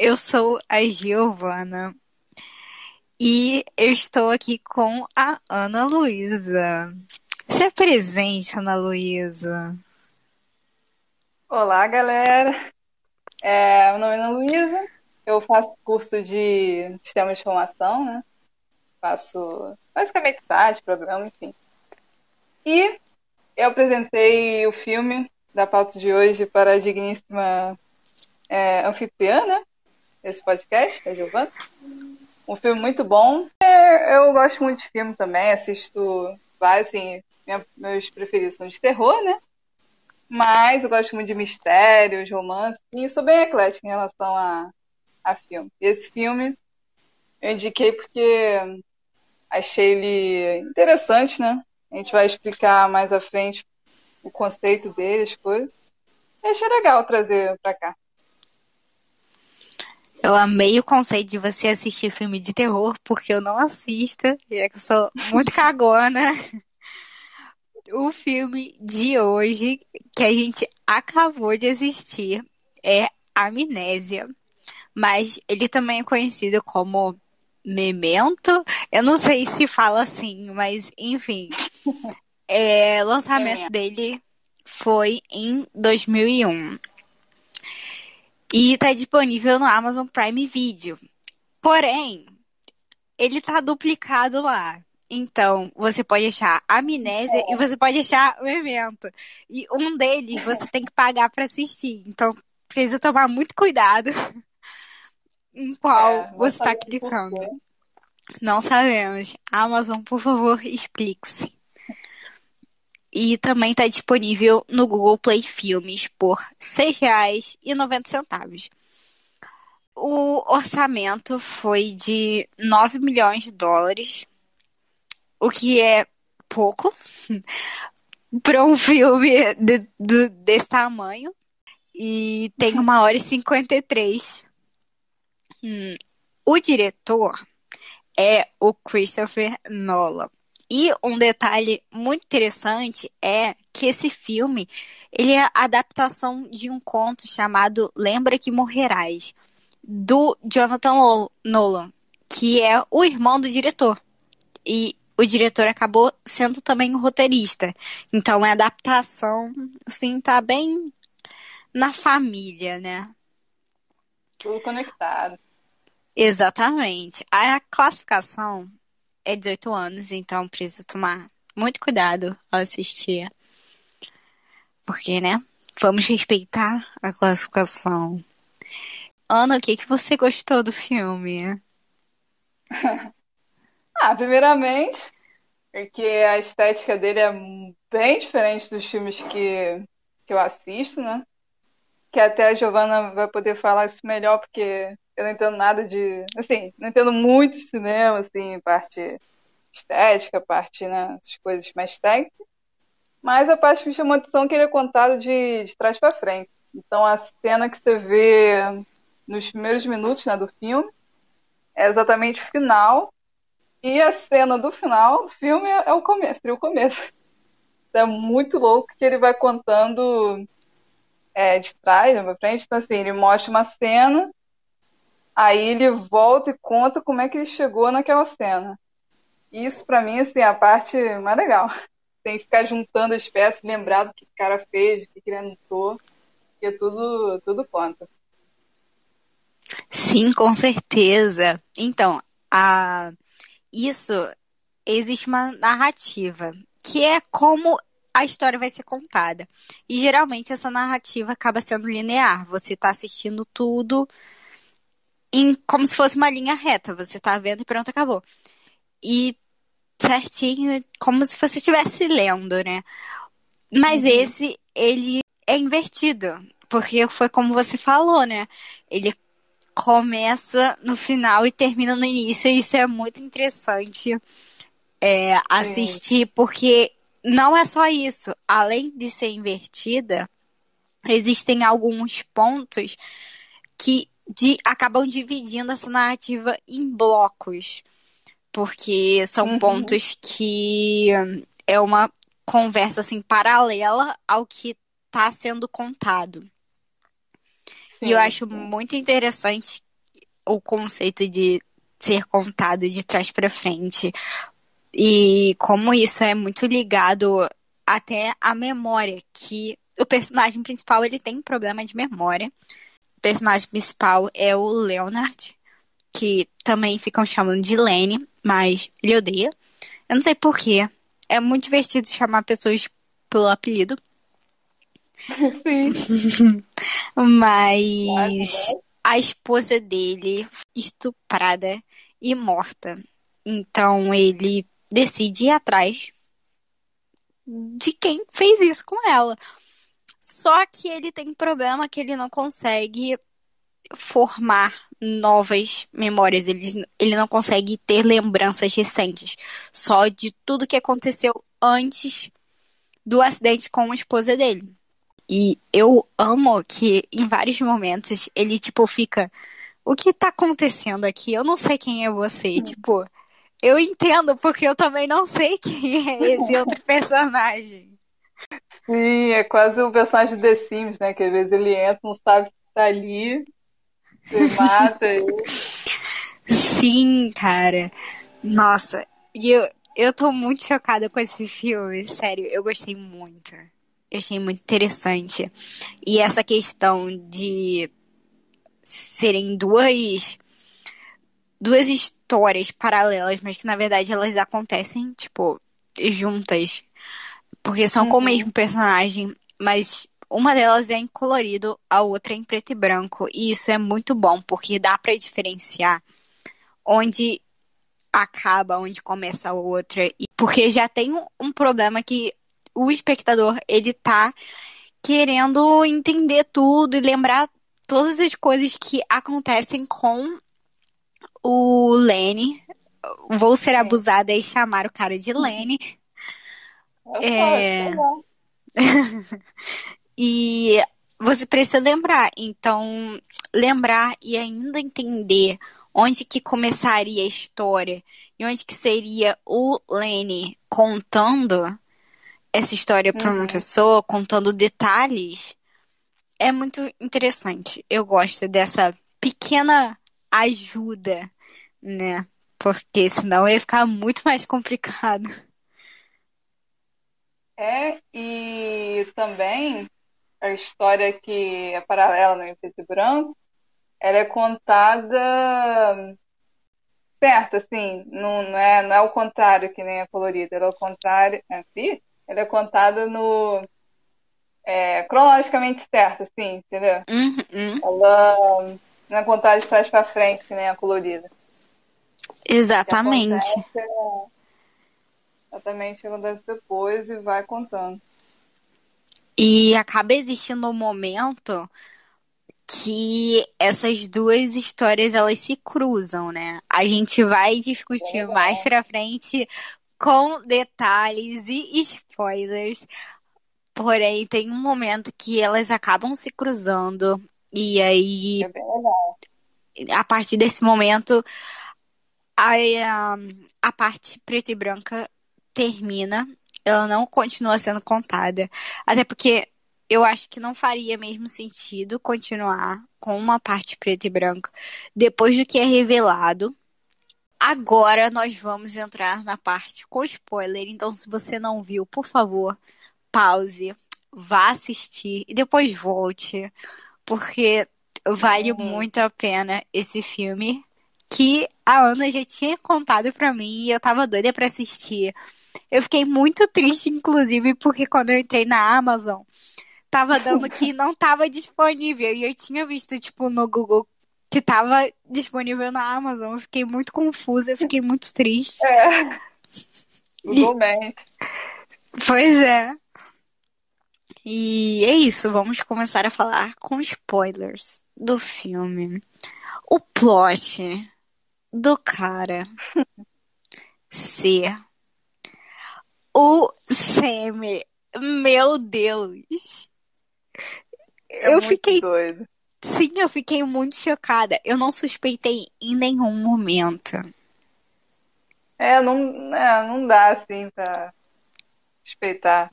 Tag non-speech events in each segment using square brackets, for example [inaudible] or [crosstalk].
eu sou a Giovana e eu estou aqui com a Ana Luísa. Se apresente, Ana Luísa. Olá, galera. É, meu nome é Ana Luísa. Eu faço curso de Sistema de Informação, né? Faço basicamente site, programa, enfim. E eu apresentei o filme da pauta de hoje para a digníssima é, anfitriã, né? Desse podcast, a Giovana. Um filme muito bom. É, eu gosto muito de filme também, assisto vários, assim, minha, meus preferidos são de terror, né? Mas eu gosto muito de mistérios, romance, e sou bem eclética em relação a, a filme. E esse filme eu indiquei porque achei ele interessante, né? A gente vai explicar mais à frente o conceito dele, as coisas. E achei legal trazer pra cá. Eu amei o conceito de você assistir filme de terror, porque eu não assisto, e é que eu sou muito cagona. O filme de hoje, que a gente acabou de assistir, é Amnésia. Mas ele também é conhecido como Memento. Eu não sei se fala assim, mas enfim. É, o lançamento dele foi em 2001 e está disponível no Amazon Prime Video. Porém, ele está duplicado lá. Então, você pode achar Amnésia e você pode achar Memento. E um deles você tem que pagar para assistir. Então, precisa tomar muito cuidado [laughs] em qual é, você está clicando. Não sabemos. Amazon, por favor, explique-se. E também está disponível no Google Play Filmes por R$ 6,90. O orçamento foi de 9 milhões de dólares, o que é pouco [laughs] para um filme de, de, desse tamanho. E tem uma hora e 53. Hum, o diretor é o Christopher Nolan. E um detalhe muito interessante é que esse filme ele é a adaptação de um conto chamado Lembra que Morrerás, do Jonathan Nolan, que é o irmão do diretor. E o diretor acabou sendo também o um roteirista. Então a adaptação, assim, tá bem na família, né? Tudo conectado. Exatamente. A classificação é 18 anos, então precisa tomar muito cuidado ao assistir. Porque, né? Vamos respeitar a classificação. Ana, o que, que você gostou do filme? [laughs] ah, primeiramente, porque a estética dele é bem diferente dos filmes que, que eu assisto, né? Que até a Giovanna vai poder falar isso melhor, porque eu não entendo nada de. Assim, não entendo muito de cinema, assim, parte estética, parte, né, as coisas mais técnicas. Mas a parte que me chamou a atenção é que ele é contado de, de trás para frente. Então a cena que você vê nos primeiros minutos né, do filme é exatamente o final. E a cena do final do filme é, é o começo, seria o começo. Então, é muito louco que ele vai contando é, de trás né, para frente. Então, assim, ele mostra uma cena Aí ele volta e conta como é que ele chegou naquela cena. Isso, para mim, assim, é a parte mais legal. [laughs] Tem que ficar juntando as peças, lembrar do que o cara fez, o que ele anotou, porque tudo, tudo conta. Sim, com certeza. Então, a... isso existe uma narrativa, que é como a história vai ser contada. E geralmente essa narrativa acaba sendo linear. Você está assistindo tudo em como se fosse uma linha reta. Você tá vendo e pronto, acabou. E certinho, como se você estivesse lendo, né? Mas uhum. esse, ele é invertido. Porque foi como você falou, né? Ele começa no final e termina no início. E isso é muito interessante é, assistir, porque não é só isso. Além de ser invertida, existem alguns pontos que de, acabam dividindo essa narrativa em blocos. Porque são uhum. pontos que é uma conversa assim paralela ao que está sendo contado. Sim, e eu acho muito interessante o conceito de ser contado de trás para frente. E como isso é muito ligado até à memória, que o personagem principal ele tem problema de memória. Personagem principal é o Leonard, que também ficam chamando de Lenny, mas ele odeia. Eu não sei porquê. É muito divertido chamar pessoas pelo apelido. Sim. [laughs] mas a esposa dele estuprada e morta. Então ele decide ir atrás de quem fez isso com ela. Só que ele tem um problema que ele não consegue formar novas memórias, ele, ele não consegue ter lembranças recentes, só de tudo que aconteceu antes do acidente com a esposa dele. E eu amo que em vários momentos ele, tipo, fica. O que tá acontecendo aqui? Eu não sei quem é você. Hum. Tipo, eu entendo, porque eu também não sei quem é esse [laughs] outro personagem. Sim, é quase o personagem de The Sims, né? Que às vezes ele entra, não sabe que tá ali, você mata ele. Sim, cara. Nossa, e eu, eu tô muito chocada com esse filme, sério, eu gostei muito. Eu achei muito interessante. E essa questão de serem duas duas histórias paralelas, mas que na verdade elas acontecem, tipo, juntas. Porque são uhum. com o uhum. mesmo personagem, mas uma delas é em colorido, a outra é em preto e branco. E isso é muito bom, porque dá para diferenciar onde acaba, onde começa a outra. E porque já tem um problema que o espectador, ele tá querendo entender tudo e lembrar todas as coisas que acontecem com o Lenny. Vou ser abusada e chamar o cara de Lenny. É... [laughs] e você precisa lembrar. Então, lembrar e ainda entender onde que começaria a história e onde que seria o Lenny contando essa história para uma uhum. pessoa, contando detalhes, é muito interessante. Eu gosto dessa pequena ajuda, né? Porque senão ia ficar muito mais complicado. É, e também a história que é paralela no né, preto e branco, ela é contada certa, assim, não, não, é, não é o contrário que nem a colorida, ela é o contrário, é, sim, ela é contada no é, cronologicamente certo, assim, entendeu? Uhum. Ela não é contada de trás para frente, que nem a colorida. Exatamente. É, exatamente o que acontece depois e vai contando. E acaba existindo um momento que essas duas histórias elas se cruzam, né? A gente vai discutir é mais pra frente com detalhes e spoilers. Porém, tem um momento que elas acabam se cruzando e aí é a partir desse momento a, a parte preta e branca termina ela não continua sendo contada. Até porque eu acho que não faria mesmo sentido continuar com uma parte preto e branco depois do que é revelado. Agora nós vamos entrar na parte com spoiler. Então, se você não viu, por favor, pause, vá assistir e depois volte, porque vale uhum. muito a pena esse filme que a Ana já tinha contado para mim e eu tava doida para assistir. Eu fiquei muito triste, inclusive, porque quando eu entrei na Amazon, tava dando que [laughs] não tava disponível. E eu tinha visto, tipo, no Google que tava disponível na Amazon. Eu fiquei muito confusa, eu fiquei muito triste. É. [laughs] Google e... Pois é. E é isso, vamos começar a falar com spoilers do filme. O plot do cara [laughs] ser o Sammy. Meu Deus. É eu fiquei. Doido. Sim, eu fiquei muito chocada. Eu não suspeitei em nenhum momento. É, não, é, não dá assim pra suspeitar.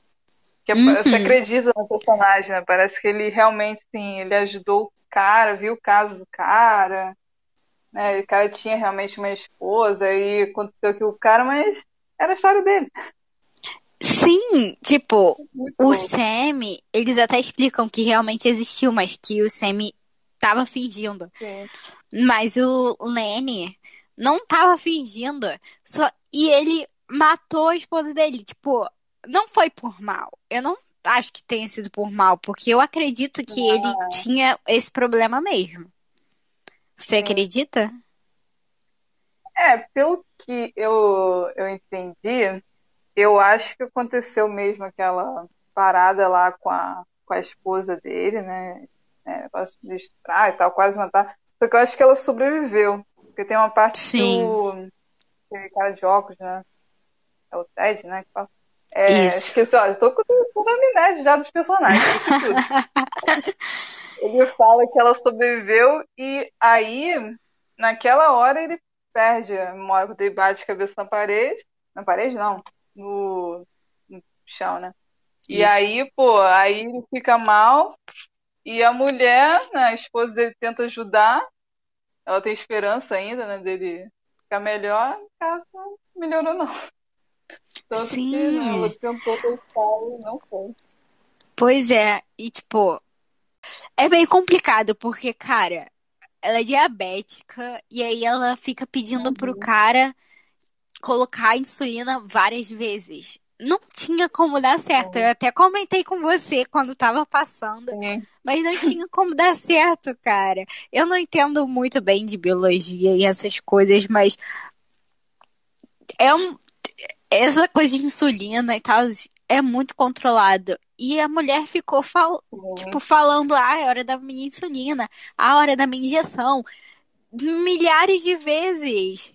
Porque uhum. você acredita no personagem, né? Parece que ele realmente, sim, ele ajudou o cara, viu o caso do cara. né? O cara tinha realmente uma esposa e aconteceu que o cara, mas era a história dele. Sim, tipo, Muito o bom. Sam, eles até explicam que realmente existiu, mas que o Sam tava fingindo. Mas o Lenny não tava fingindo. Só... E ele matou a esposa dele. Tipo, não foi por mal. Eu não acho que tenha sido por mal, porque eu acredito que Não. ele tinha esse problema mesmo. Você acredita? É, pelo que eu, eu entendi, eu acho que aconteceu mesmo aquela parada lá com a, com a esposa dele, né? É, negócio de estuprar e tal, quase matar. Só que eu acho que ela sobreviveu. Porque tem uma parte Sim. que o aquele cara de óculos, né? É o Ted, né? Que fala. É, Isso. esqueci, olha, tô com toda a amnésia já dos personagens. [laughs] Ele fala que ela sobreviveu e aí, naquela hora, ele perde a memória quando ele bate a cabeça na parede. Na parede, não. No, no chão, né? E Isso. aí, pô, aí ele fica mal e a mulher, né, a esposa dele tenta ajudar. Ela tem esperança ainda, né, dele ficar melhor. No caso, não melhorou não. [laughs] Tanto Sim. que né, ela tentou testar e não foi. Pois é, e tipo, é bem complicado, porque, cara, ela é diabética e aí ela fica pedindo pro Uhum. cara colocar a insulina várias vezes. Não tinha como dar certo. Eu até comentei com você quando tava passando, Sim. mas não tinha como dar certo, cara. Eu não entendo muito bem de biologia e essas coisas, mas é um essa coisa de insulina e tal é muito controlado. E a mulher ficou fal Sim. tipo, falando, ah, é hora da minha insulina, a hora da minha injeção, milhares de vezes.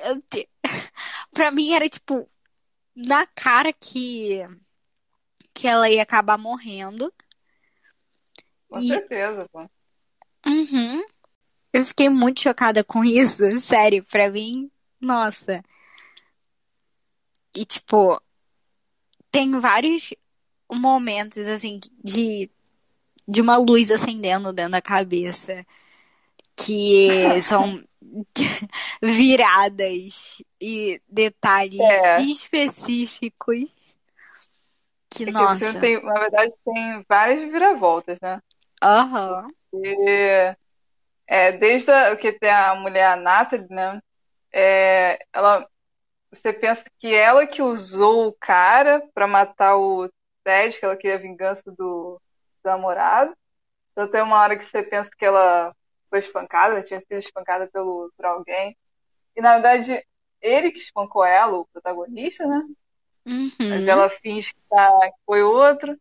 [laughs] Pra mim era tipo na cara que que ela ia acabar morrendo. Com E certeza, pô. uhum, eu fiquei muito chocada com isso, [laughs] sério, pra mim, nossa. E tipo, tem vários momentos assim de de uma luz acendendo dentro da cabeça que [laughs] são [laughs] viradas e detalhes É. específicos que, É que nossa, filme tem, na verdade, tem várias viravoltas, né? aham, E, é, desde a, que tem a mulher, a Natalie, né? É, ela, você pensa que ela que usou o cara pra matar o Ted, que ela queria a vingança do, do namorado. Então tem uma hora que você pensa que ela foi espancada, tinha sido espancada pelo, por alguém. E na verdade, ele que espancou ela, o protagonista, né? Mas uhum, ela finge que, tá, que foi outro.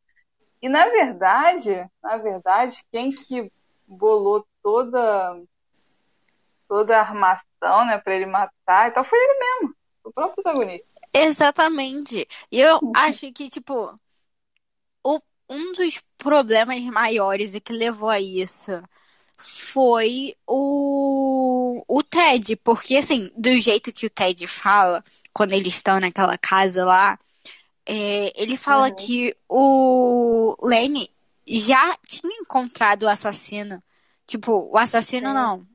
E na verdade, na verdade, quem que bolou toda toda a armação, né, para ele matar e tal, foi ele mesmo, o próprio protagonista. exatamente. E eu acho que, tipo, o, um dos problemas maiores e que levou a isso foi o, o Ted, porque assim, do jeito que o Ted fala, quando eles estão naquela casa lá, é, ele fala Uhum. que o Lenny já tinha encontrado o assassino. Tipo, o assassino Sim. não.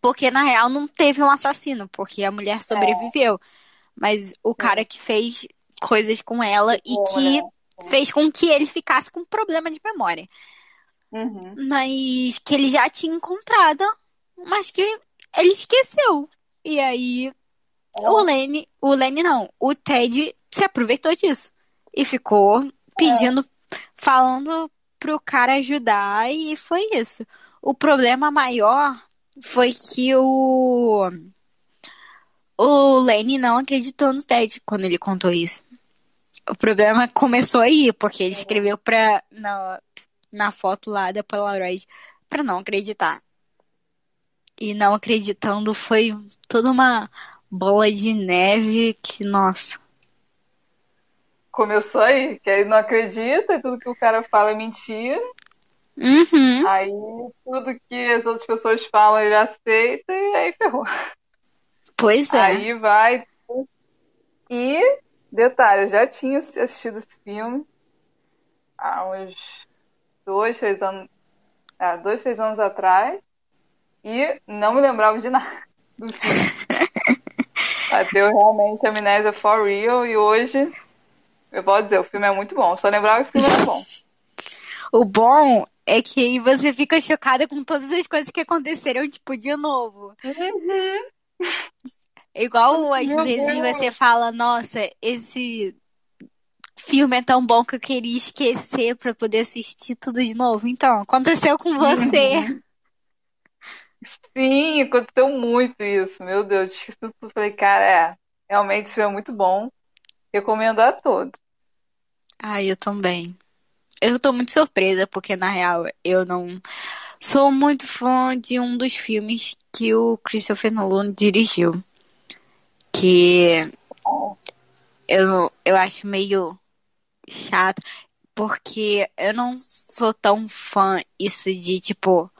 Porque na real não teve um assassino, porque a mulher sobreviveu. Mas o cara que fez coisas com ela e que né? fez com que ele ficasse com problema de memória. Uhum. Mas que ele já tinha encontrado, mas que ele esqueceu. E aí o Lenny, o Lenny não, o Ted se aproveitou disso e ficou pedindo, falando pro cara ajudar e foi isso. O problema maior foi que o o Lenny não acreditou no Ted quando ele contou isso. O problema começou aí, porque ele escreveu pra, na, na foto lá da Polaroid pra não acreditar. E não acreditando foi toda uma bola de neve que, nossa. Começou aí, que aí não acredita, e tudo que o cara fala é mentira. Uhum. Aí tudo que as outras pessoas falam ele aceita e aí ferrou. Pois é. Aí vai. E, detalhe, eu já tinha assistido esse filme há uns dois, três anos. Ah, dois, três anos atrás. e não me lembrava de nada [laughs] do filme. Bateu realmente amnésia for real e hoje eu posso dizer, o filme é muito bom. Só lembrava que o filme era bom. [laughs] O bom é que você fica chocada com todas as coisas que aconteceram, tipo, de novo. Uhum. Igual às Meu vezes Deus. você fala, nossa, esse filme é tão bom que eu queria esquecer pra poder assistir tudo de novo. Então, aconteceu com você. Uhum. [laughs] Sim, aconteceu muito isso. Meu Deus, esqueci tudo. Falei, cara, é, realmente esse filme é muito bom. Recomendo a todos. Ai, eu também. Eu tô muito surpresa, porque na real eu não sou muito fã de um dos filmes que o Christopher Nolan dirigiu. Que eu, eu acho meio chato, porque eu não sou tão fã isso de tipo.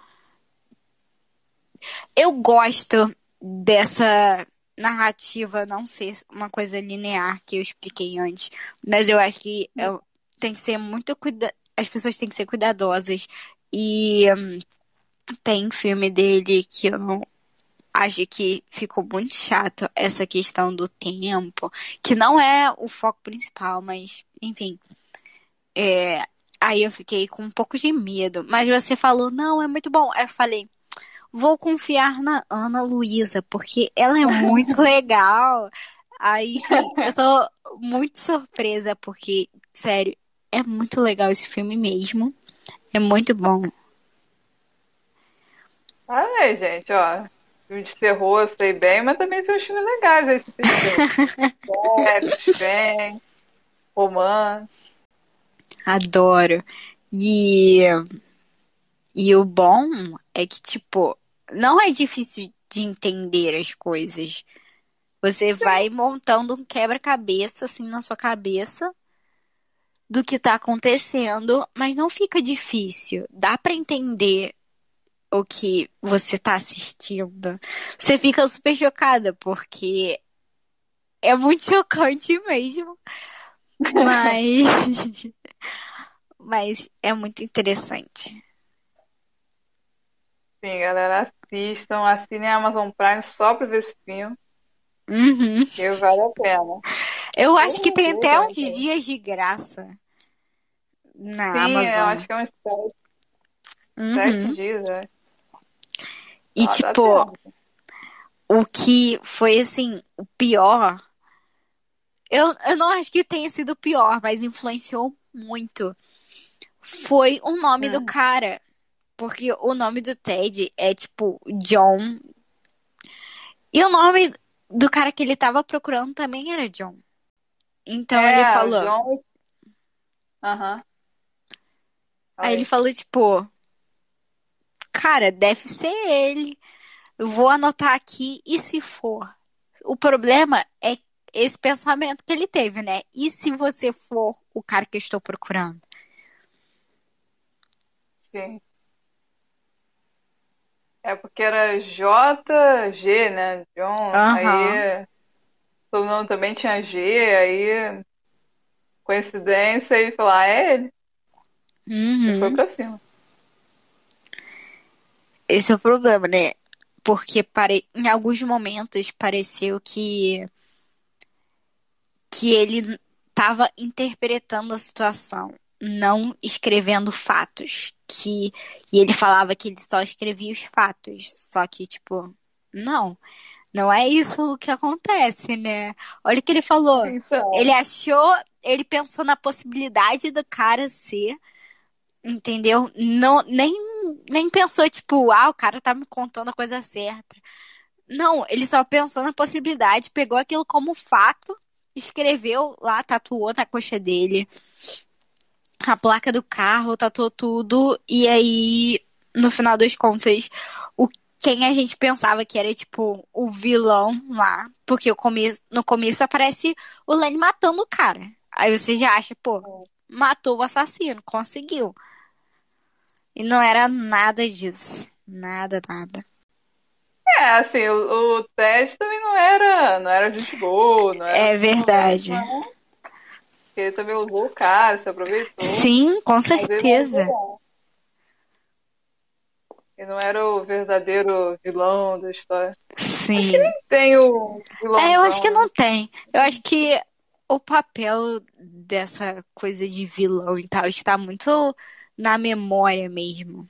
Eu gosto dessa narrativa não ser uma coisa linear que eu expliquei antes, mas eu acho que eu- tem que ser muito cuida as pessoas têm que ser cuidadosas e hum, tem filme dele que eu não acho que ficou muito chato essa questão do tempo, que não é o foco principal, mas enfim, é, aí eu fiquei com um pouco de medo, mas você falou, não, é muito bom. Aí eu falei, vou confiar na Ana Luísa, porque ela é muito [laughs] legal. Aí eu tô muito surpresa, porque, sério, é muito legal esse filme mesmo. É muito bom. Olha aí, gente, ó. Filme de terror eu sei bem, mas também são filmes legais aí. Sério, suspense, romance. Adoro. E, e o bom é que, tipo, não é difícil de entender as coisas. Você vai montando um quebra-cabeça assim na sua cabeça do que tá acontecendo, mas não fica difícil. Dá pra entender o que você tá assistindo. Você fica super chocada, porque é muito [laughs] chocante mesmo. Mas. [laughs] Mas é muito interessante. Sim, galera, assistam, assinem a Amazon Prime só pra ver esse filme, Uhum. que vale a pena. Eu acho que tem até uns dias de graça na Sim, eu Amazon. acho que é uns sete, Uhum. sete dias, né? E Ah, tá tipo, tempo. o que foi assim, o pior. Eu, eu não acho que tenha sido o pior, mas influenciou muito. Foi o nome do Hum. cara. Porque o nome do Ted é tipo John. E o nome do cara que ele tava procurando também era John. Então É, ele falou. John. Fala Aí ele falou, tipo, cara, deve ser ele. Eu vou anotar aqui e se for. O problema é esse pensamento que ele teve, né? E se você for o cara que eu estou procurando? Sim. É porque era JG, né? John. Aham. Aí. Todo nome também tinha G, aí. Coincidência, e falou, ah, é ele. E foi Uhum. pra cima. Esse é o problema, né? Porque pare... em alguns momentos pareceu que que ele estava interpretando a situação, não escrevendo fatos. Que e ele falava que ele só escrevia os fatos, só que tipo, não, não é isso que acontece, né? Olha o que ele falou. Então. Ele achou, ele pensou na possibilidade do cara ser, entendeu? Não, nem, nem pensou, tipo, ah, o cara tá me contando a coisa certa. Não, ele só pensou na possibilidade, pegou aquilo como fato, escreveu lá, tatuou na coxa dele a placa do carro, tatuou tudo, e aí, no final das contas, o quem a gente pensava que era, tipo, o vilão lá, porque o começo, no começo aparece o Lenny matando o cara. Aí você já acha, pô, matou o assassino, conseguiu. E não era nada disso. Nada, nada. É, assim, o, o Ted também não era, não era gente boa, não era. É verdade. Ele também usou o cara, se aproveitou. Sim, com certeza. Ele não era o verdadeiro vilão da história. Sim. Tem o vilão. É, eu acho que não tem. Eu acho que o papel dessa coisa de vilão e tal está muito na memória mesmo.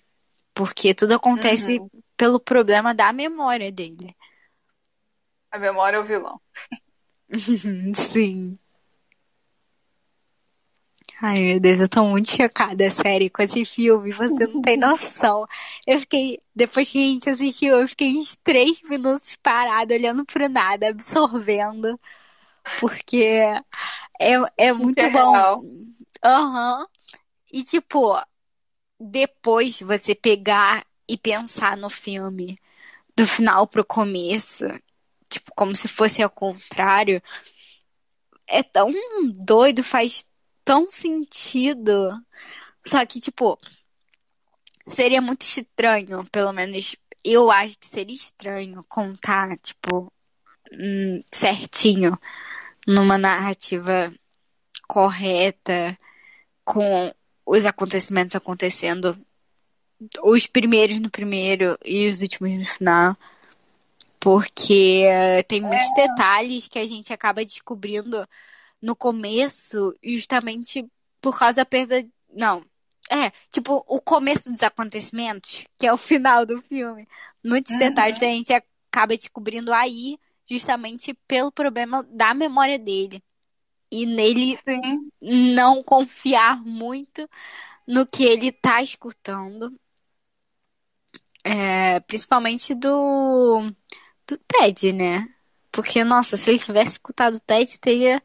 Porque tudo acontece Uhum. pelo problema da memória dele. A memória é o vilão. [laughs] Sim. Ai, meu Deus, eu tô muito chocada, sério, com esse filme. Você não tem [laughs] noção. Eu fiquei, depois que a gente assistiu, eu fiquei uns três minutos parada, olhando pro nada, absorvendo. Porque é, é muito é bom. Aham. E, tipo, depois você pegar e pensar no filme, do final pro começo, tipo, como se fosse ao contrário, é tão doido, faz tão sentido. Só que, tipo, seria muito estranho, pelo menos eu acho que seria estranho contar, tipo, hum, certinho, numa narrativa correta, com os acontecimentos acontecendo, os primeiros no primeiro e os últimos no final. Porque tem muitos detalhes que a gente acaba descobrindo no começo, justamente por causa da perda. Não. É, tipo, o começo dos acontecimentos, que é o [laughs] final do filme. Muitos Uhum. detalhes a gente acaba descobrindo aí, justamente pelo problema da memória dele. E nele Sim. não confiar muito no que ele tá escutando. É, principalmente do, do Ted, né? Porque, nossa, se ele tivesse escutado o Ted, teria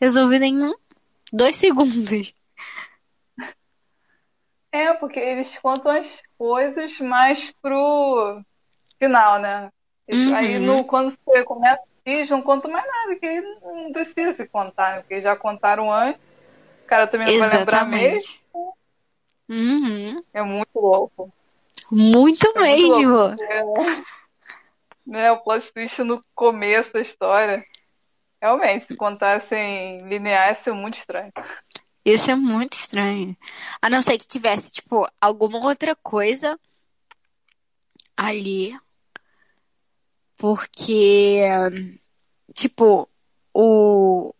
resolvido em um, dois [laughs] segundos. É, porque eles contam as coisas mais pro final, né? Uhum. Aí no, quando você começa eles não contam mais nada, que não precisa se contar, né? Porque já contaram antes. O cara também não vai lembrar mesmo. Exatamente. Uhum. É muito louco. Muito É muito mesmo. louco. É, [laughs] né, o plot twist no começo da história. Realmente, se contassem linear, ia ser muito estranho. Isso é muito estranho. A não ser que tivesse, tipo, alguma outra coisa ali. Porque, tipo, o,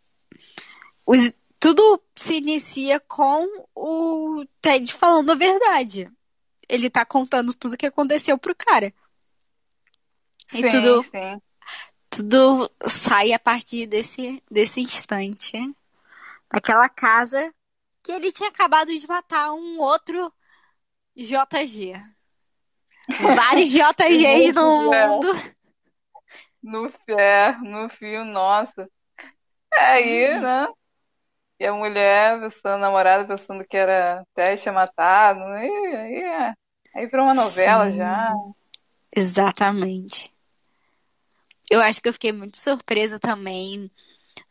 os- tudo se inicia com o Ted falando a verdade. Ele tá contando tudo que aconteceu pro cara. E Sim, tudo, sim. tudo sai a partir desse, desse instante. Daquela casa que ele tinha acabado de matar um outro JG. Vários [laughs] JGs no mundo. No fer, no fio, nossa. É aí, Uhum. né? E a mulher, pensando, a namorada, pensando que era até tinha matado. Aí, aí, é. aí virou uma novela Sim. já. Exatamente. Eu acho que eu fiquei muito surpresa também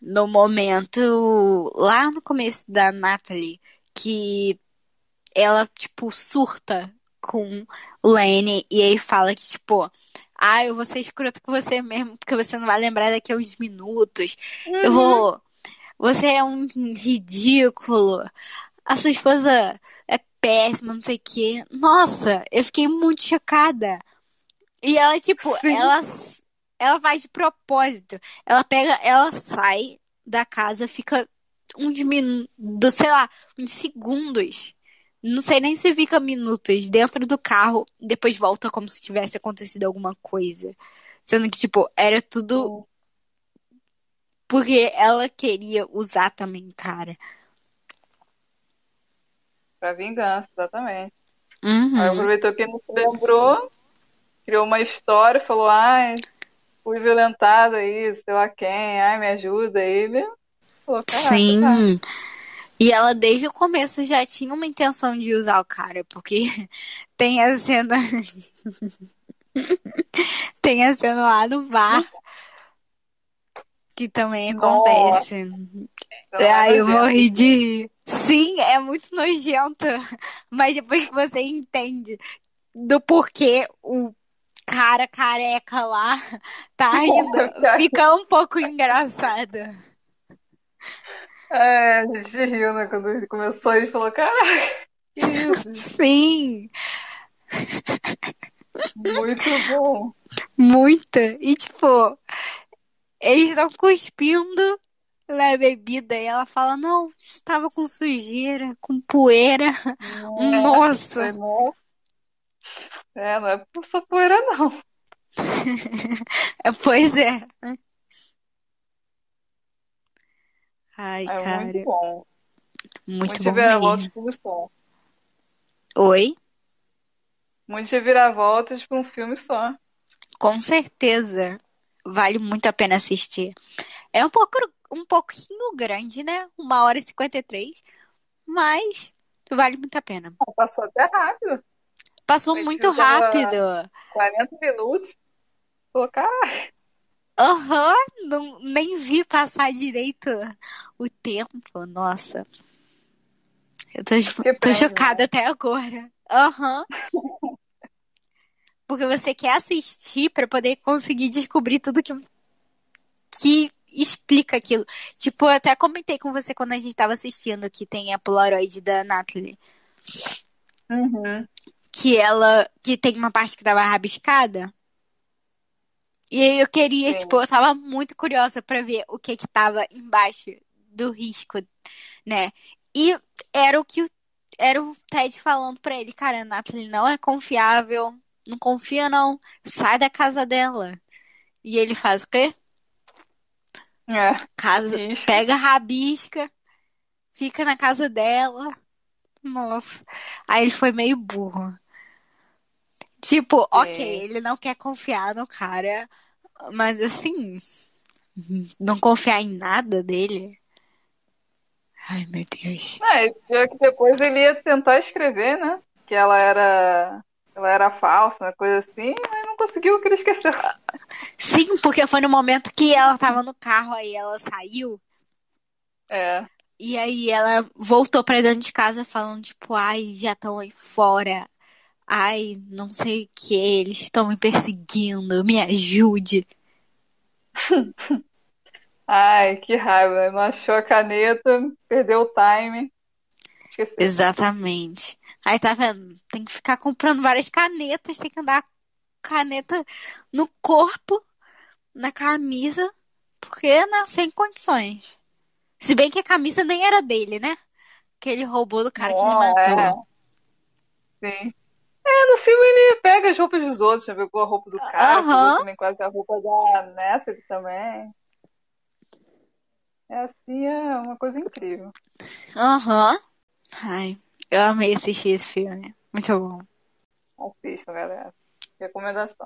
no momento lá no começo da Natalie, que ela, tipo, surta com o Lenny e aí fala que, tipo, ah, eu vou ser escroto com você mesmo, porque você não vai lembrar daqui a uns minutos. Eu vou. Você é um ridículo. A sua esposa é péssima, não sei o quê. Nossa, eu fiquei muito chocada. E ela, tipo, Sim. ela, ela faz de propósito. Ela pega, ela sai da casa, fica uns minutos, sei lá, uns segundos. Não sei nem se fica minutos dentro do carro, depois volta como se tivesse acontecido alguma coisa. Sendo que, tipo, era tudo porque ela queria usar também, cara. Pra vingança, exatamente. Uhum. Aí aproveitou que não se lembrou, criou uma história, falou, ai, fui violentada aí, sei lá quem, ai, me ajuda. Aí ele falou, caraca, tá. E ela desde o começo já tinha uma intenção de usar o cara, porque [laughs] tem a cena. [laughs] tem a cena lá no bar que também Nossa. acontece. É Ai, eu morri de rir. Sim, é muito nojento. [laughs] Mas depois que você entende do porquê o cara careca lá tá rindo, fica um pouco engraçado. É, a gente riu, né? Quando ele começou, ele falou, caraca, que isso? [laughs] Sim. Muito bom. Muita. E tipo, eles estão cuspindo na bebida e ela fala: Não, estava com sujeira, com poeira. É, Nossa! nossa. É, não é por só poeira, não. É, [laughs] Pois é. Ai, É cara, muito bom. muito Muito bom mesmo. por um só. Oi? Muitas reviravoltas por um filme só. Com certeza. Vale muito a pena assistir. É um pouco, um pouquinho grande, né? Uma hora e cinquenta e três, mas vale muito a pena. Passou até rápido. Passou muito rápido. 40 minutos. Colocar. Aham, não, nem vi passar direito o tempo. Nossa. Eu tô, tô chocada até agora. Aham. Porque você quer assistir pra poder conseguir descobrir tudo que, que explica aquilo. Tipo, eu até comentei com você quando a gente tava assistindo que tem a Polaroid da Natalie. Uhum. Que ela. Que tem uma parte que tava rabiscada. E aí eu queria, Sim. tipo, eu tava muito curiosa pra ver o que que tava embaixo do risco, né? E era o que o, era o Ted falando pra ele, cara, a Natalie não é confiável, não confia não, sai da casa dela. E ele faz o quê? É. Casa, Isso. pega a rabisca, fica na casa dela. Nossa. Aí ele foi meio burro. Tipo, ok, ele não quer confiar no cara, mas assim, não confiar em nada dele. Ai, meu Deus. É, pior que depois ele ia tentar escrever, né? Que ela era. Ela era falsa, uma coisa assim, mas não conseguiu porque ele esqueceu. Sim, porque foi no momento que ela tava no carro, aí ela saiu, É. e aí ela voltou pra dentro de casa falando, tipo, ai, já estão aí fora. Ai, não sei o que, eles estão me perseguindo, me ajude. [laughs] Ai, que raiva. Não achou a caneta, perdeu o time. Esqueceu. Exatamente. Aí tá vendo? Tem que ficar comprando várias canetas, tem que andar com caneta no corpo, na camisa, porque né, sem condições. Se bem que a camisa nem era dele, né? Que ele roubou do cara que ele Não, matou. é. Sim. É, no filme ele pega as roupas dos outros, já pegou a roupa do cara, pegou também quase a roupa da Natalie também. É assim, é uma coisa incrível. Aham. Ai, eu amei assistir esse filme. Muito bom. Assistam, galera. Recomendação.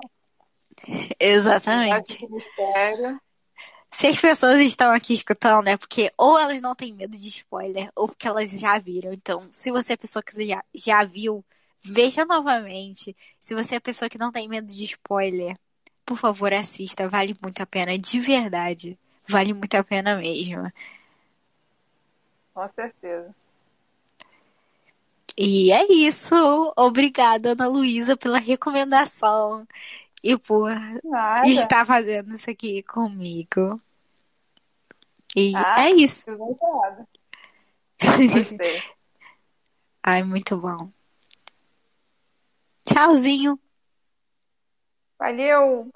Exatamente. Mistério. Se as pessoas estão aqui escutando, é porque ou elas não têm medo de spoiler, ou porque elas já viram. Então, se você é pessoa que já, já viu, veja novamente. Se você é a pessoa que não tem medo de spoiler, por favor, assista. Vale muito a pena, de verdade. Vale muito a pena mesmo. Com certeza. E é isso. Obrigada, Ana Luísa, pela recomendação e por Nada. estar fazendo isso aqui comigo. E Ah, é isso. [laughs] Gostei. Ai, muito bom. Tchauzinho. Valeu!